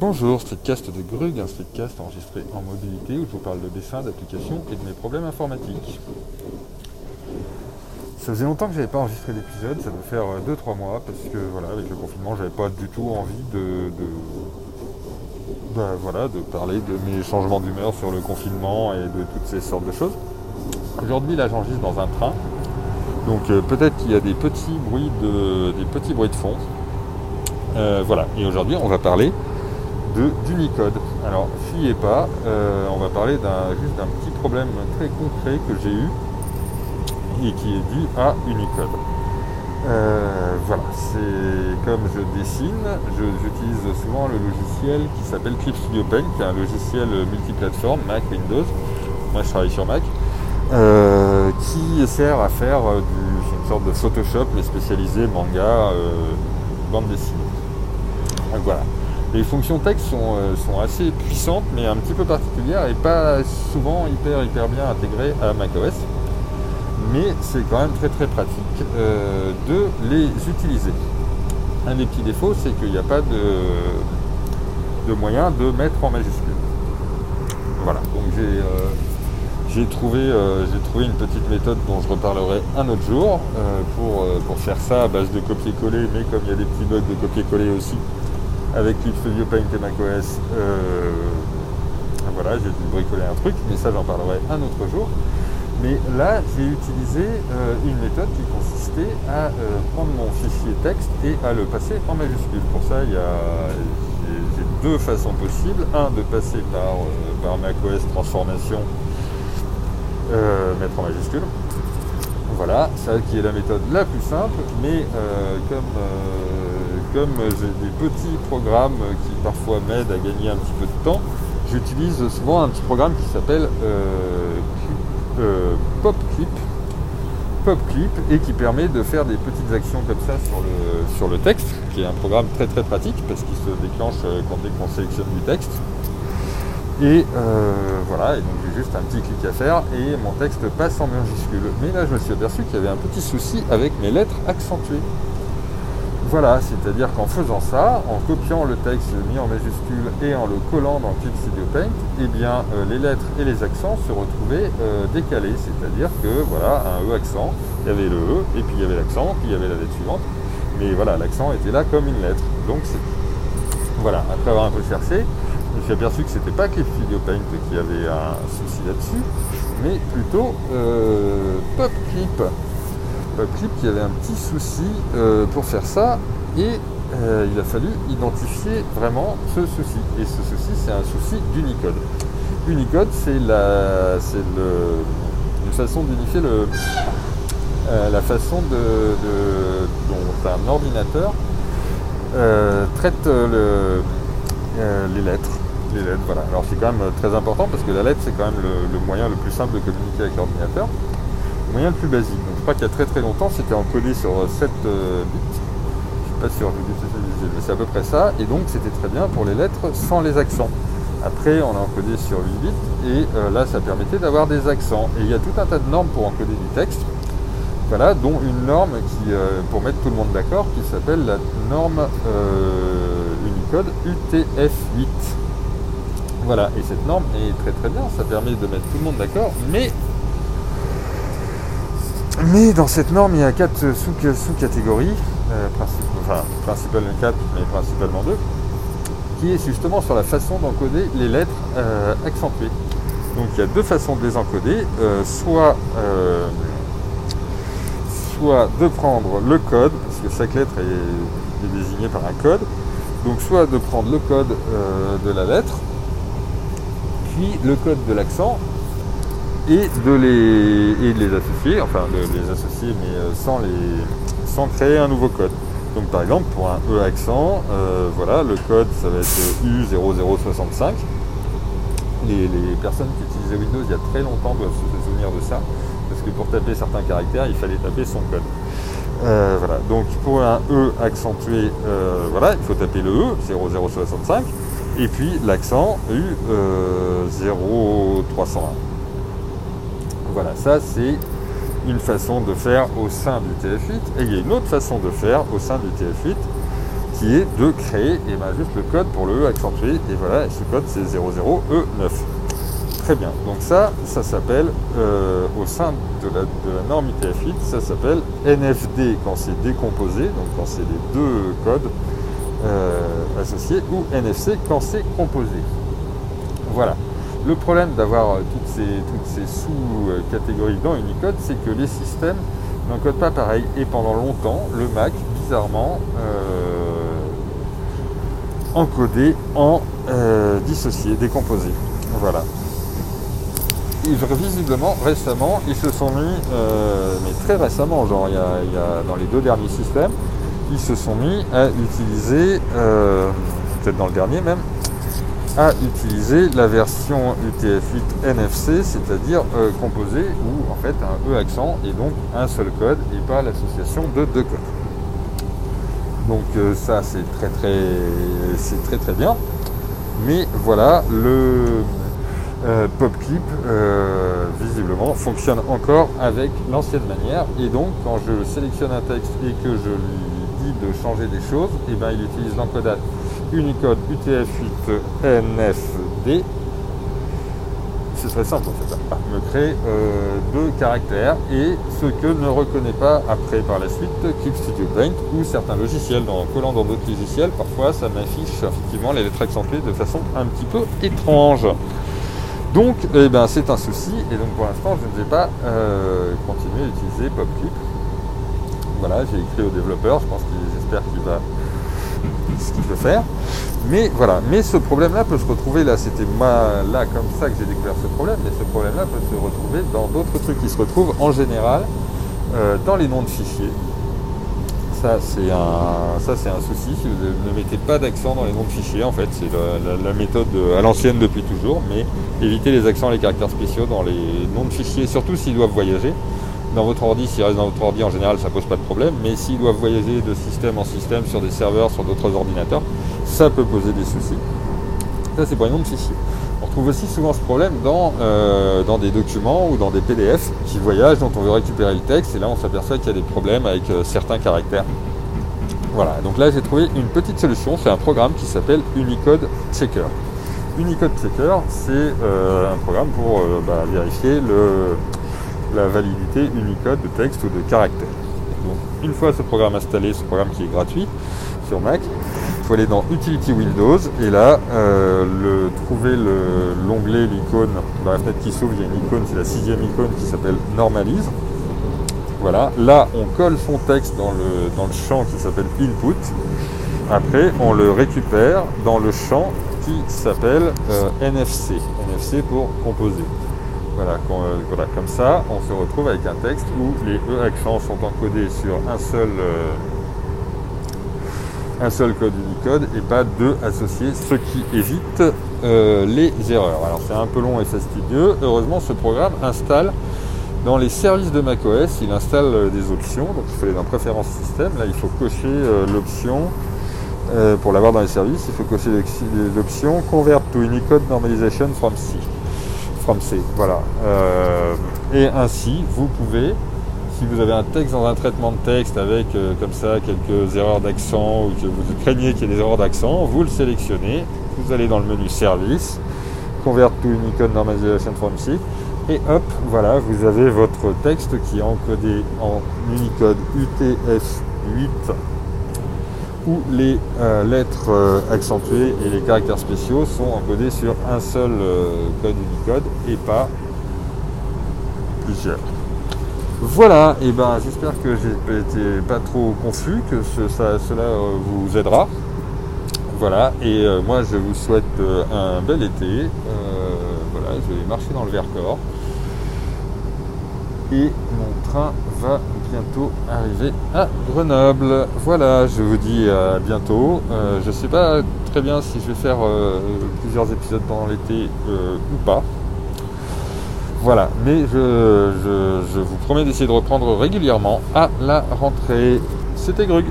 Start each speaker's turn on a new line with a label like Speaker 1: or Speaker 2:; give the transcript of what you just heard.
Speaker 1: Bonjour, Streetcast de Grug, un streetcast enregistré en mobilité où je vous parle de dessin, d'applications et de mes problèmes informatiques. Ça faisait longtemps que j'avais pas enregistré d'épisode, ça doit faire 2-3 mois parce que voilà, avec le confinement, j'avais pas du tout envie de, de bah, voilà, de parler de mes changements d'humeur sur le confinement et de toutes ces sortes de choses. Aujourd'hui, là, j'enregistre dans un train, donc euh, peut-être qu'il y a des petits bruits de, des petits bruits de fond. Euh, voilà, et aujourd'hui, on va parler d'Unicode. Alors, fuyez pas, euh, on va parler d'un, juste d'un petit problème très concret que j'ai eu et qui est dû à Unicode. Euh, voilà, c'est comme je dessine, j'utilise souvent le logiciel qui s'appelle Clip Studio Paint, qui est un logiciel multiplateforme, Mac, Windows. Moi je travaille sur Mac, euh, qui sert à faire du, une sorte de Photoshop, mais spécialisé manga, bande dessinée. Voilà. Les fonctions texte sont, assez puissantes, mais un petit peu particulières et pas souvent hyper hyper bien intégrées à macOS mais c'est quand même très pratique euh, de les utiliser. Un des petits défauts, c'est qu'il n'y a pas de, moyen de mettre en majuscule. Voilà, donc j'ai euh, trouvé, euh, trouvé, une petite méthode dont je reparlerai un autre jour pour, pour, faire ça à base de copier-coller, mais comme il y a des petits bugs de copier-coller aussi avec Clip Studio Paint et macOS, voilà, j'ai dû bricoler un truc, mais ça j'en parlerai un autre jour. Mais là, j'ai utilisé euh, une méthode qui consistait à euh, prendre mon fichier texte et à le passer en majuscule. Pour ça, il y a j'ai deux façons possibles. Un, de passer par, euh, par macOS transformation, mettre en majuscule. Voilà, ça qui est la méthode la plus simple, mais comme, comme j'ai des petits programmes qui parfois m'aident à gagner un petit peu de temps, j'utilise souvent un petit programme qui s'appelle PopClip, PopClip et qui permet de faire des petites actions comme ça sur le, sur le texte, qui est un programme très très pratique parce qu'il se déclenche euh, quand dès qu'on sélectionne du texte. Et euh, voilà, et donc j'ai juste un petit clic à faire et mon texte passe en majuscule. Mais là je me suis aperçu qu'il y avait un petit souci avec mes lettres accentuées. Voilà, c'est-à-dire qu'en faisant ça, en copiant le texte mis en majuscule et en le collant dans Clip Studio Paint, eh bien euh, les lettres et les accents se retrouvaient euh, décalés. C'est-à-dire que voilà, un E accent, il y avait le E, et puis il y avait l'accent, puis il y avait la lettre suivante. Mais voilà, l'accent était là comme une lettre. Donc voilà, après avoir un peu cherché, je me suis aperçu que c'était pas Clip Studio Paint qui avait un souci là-dessus, mais plutôt euh, PopClip clip qui avait un petit souci euh, pour faire ça et euh, il a fallu identifier vraiment ce souci. Et ce souci, c'est un souci d'Unicode. Unicode, c'est la, c'est le, une façon d'unifier le, euh, la façon de, dont un ordinateur traite le, les lettres. Les lettres, voilà. Alors c'est quand même très important parce que la lettre, c'est quand même le moyen le plus simple de communiquer avec l'ordinateur moyen le plus basique. Donc, je crois qu'il y a très très longtemps, c'était encodé sur 7 euh, bits. Je suis pas sûr, mais c'est à peu près ça. Et donc c'était très bien pour les lettres sans les accents. Après, on a encodé sur 8 bits et euh, là, ça permettait d'avoir des accents. Et il y a tout un tas de normes pour encoder du texte. Voilà, dont une norme qui, euh, pour mettre tout le monde d'accord, qui s'appelle la norme Unicode UTF-8. Voilà, et cette norme est très très bien, ça permet de mettre tout le monde d'accord, mais mais dans cette norme, il y a quatre sous-catégories, euh, enfin principalement quatre, mais principalement deux, qui est justement sur la façon d'encoder les lettres euh, accentuées. Donc il y a deux façons de les encoder, euh, soit, soit de prendre le code, parce que chaque lettre est, est désignée par un code, donc soit de prendre le code de la lettre, puis le code de l'accent, et de les, associer, enfin de les associer mais euh, sans créer un nouveau code. Donc par exemple pour un E accent, euh, voilà, le code ça va être U0065. Les, personnes qui utilisaient Windows il y a très longtemps doivent se souvenir de ça, parce que pour taper certains caractères, il fallait taper son code. Euh, voilà, donc pour un E accentué, voilà, il faut taper le E, 0065, et puis l'accent U0301. Voilà, ça c'est une façon de faire au sein du TF8. Et il y a une autre façon de faire au sein du TF8, qui est de créer et ben, juste le code pour le E accentué. Et voilà, ce code c'est 00E9. Très bien. Donc ça, ça s'appelle, euh, au sein de la, norme UTF-8, ça s'appelle NFD quand c'est décomposé, donc quand c'est les deux codes euh, associés, ou NFC quand c'est composé. Voilà. Le problème d'avoir toutes ces, toutes ces sous-catégories dans Unicode, c'est que les systèmes n'encodent pas pareil. Et pendant longtemps, le Mac, bizarrement, euh, encodé en dissocié, décomposé. Voilà visiblement, récemment, ils se sont mis, euh, mais très récemment, genre il y, a, dans les deux derniers systèmes, ils se sont mis à utiliser, euh, peut-être dans le dernier même, à utiliser la version UTF-8 NFC, c'est-à-dire euh, composée où en fait un E accent et donc un seul code et pas l'association de deux codes. Donc ça c'est très très c'est très très bien. Mais voilà, le, euh, PopClip, euh, visiblement, fonctionne encore avec l'ancienne manière. Et donc, quand je sélectionne un texte et que je lui dis de changer des choses, et eh ben, il utilise l'encodage Unicode UTF-8 NFD. C'est très simple en fait. Me crée euh, deux caractères et ce que ne reconnaît pas après par la suite Clip Studio Paint ou certains logiciels. En collant dans d'autres logiciels, parfois ça m'affiche effectivement les lettres accentuées de façon un petit peu étrange. Donc, eh ben, c'est un souci, et donc pour l'instant, je ne vais pas euh, continuer à utiliser PopClip. Voilà, j'ai écrit au développeur, je pense qu'il, j'espère qu'il va ce qu'il peut faire. Mais voilà, mais ce problème-là peut se retrouver là, c'était là comme ça que j'ai découvert ce problème, mais ce problème-là peut se retrouver dans d'autres trucs qui se retrouvent en général euh, dans les noms de fichiers. Ça, c'est un, ça, c'est un souci. Ne mettez pas d'accent dans les noms de fichiers, en fait, c'est la, méthode à l'ancienne depuis toujours, mais évitez les accents les caractères spéciaux dans les noms de fichiers, surtout s'ils doivent voyager. Dans votre ordi, s'ils restent dans votre ordi, en général, ça pose pas de problème, mais s'ils doivent voyager de système en système sur des serveurs, sur d'autres ordinateurs, ça peut poser des soucis. Ça, c'est pour les noms de. On retrouve aussi souvent ce problème dans, euh, dans des documents ou dans des PDF qui voyagent, dont on veut récupérer le texte, et là on s'aperçoit qu'il y a des problèmes avec euh, certains caractères. Voilà, donc là j'ai trouvé une petite solution, c'est un programme qui s'appelle Unicode Checker. Unicode Checker, c'est euh, un programme pour bah, vérifier le, la validité Unicode de texte ou de caractère. Donc une fois ce programme installé, ce programme qui est gratuit sur Mac, faut aller dans Utility Windows et là, euh, trouver l'onglet, l'icône, dans la fenêtre qui s'ouvre, il y a une icône, c'est la sixième icône qui s'appelle Normalise. Voilà, là on colle son texte dans le, dans le champ qui s'appelle Input. Après, on le récupère dans le champ qui s'appelle euh, NFC. NFC pour composer. Voilà, euh, voilà, comme ça, on se retrouve avec un texte où les E accents sont encodés sur un seul, un seul code Unicode et pas deux associés, ce qui évite euh, les erreurs. Alors c'est un peu long et fastidieux. Heureusement, ce programme installe dans les services de macOS, il installe euh, des options. Donc il faut aller dans Préférences système. Là, il faut cocher euh, l'option pour l'avoir dans les services. Il faut cocher l'option Convert to Unicode Normalization from C. Voilà. et ainsi, vous pouvez si vous avez un texte dans un traitement de texte avec euh, comme ça quelques erreurs d'accent ou que vous craignez qu'il y ait des erreurs d'accent, vous le sélectionnez, vous allez dans le menu Service, Convert to Unicode Normalization from C, et hop, voilà, vous avez votre texte qui est encodé en Unicode UTF-8 les euh, lettres euh, accentuées et les caractères spéciaux sont encodés sur un seul code Unicode et pas plusieurs. Voilà, et ben j'espère que j'ai été pas trop confus, que cela euh, vous aidera. Voilà, et euh, moi je vous souhaite euh, un bel été. voilà, je vais marcher dans le Vercors. Et va bientôt arriver à Grenoble. Voilà, je vous dis à bientôt. je ne sais pas très bien si je vais faire plusieurs épisodes pendant l'été ou pas. Voilà, mais je vous promets d'essayer de reprendre régulièrement à la rentrée. C'était Grug.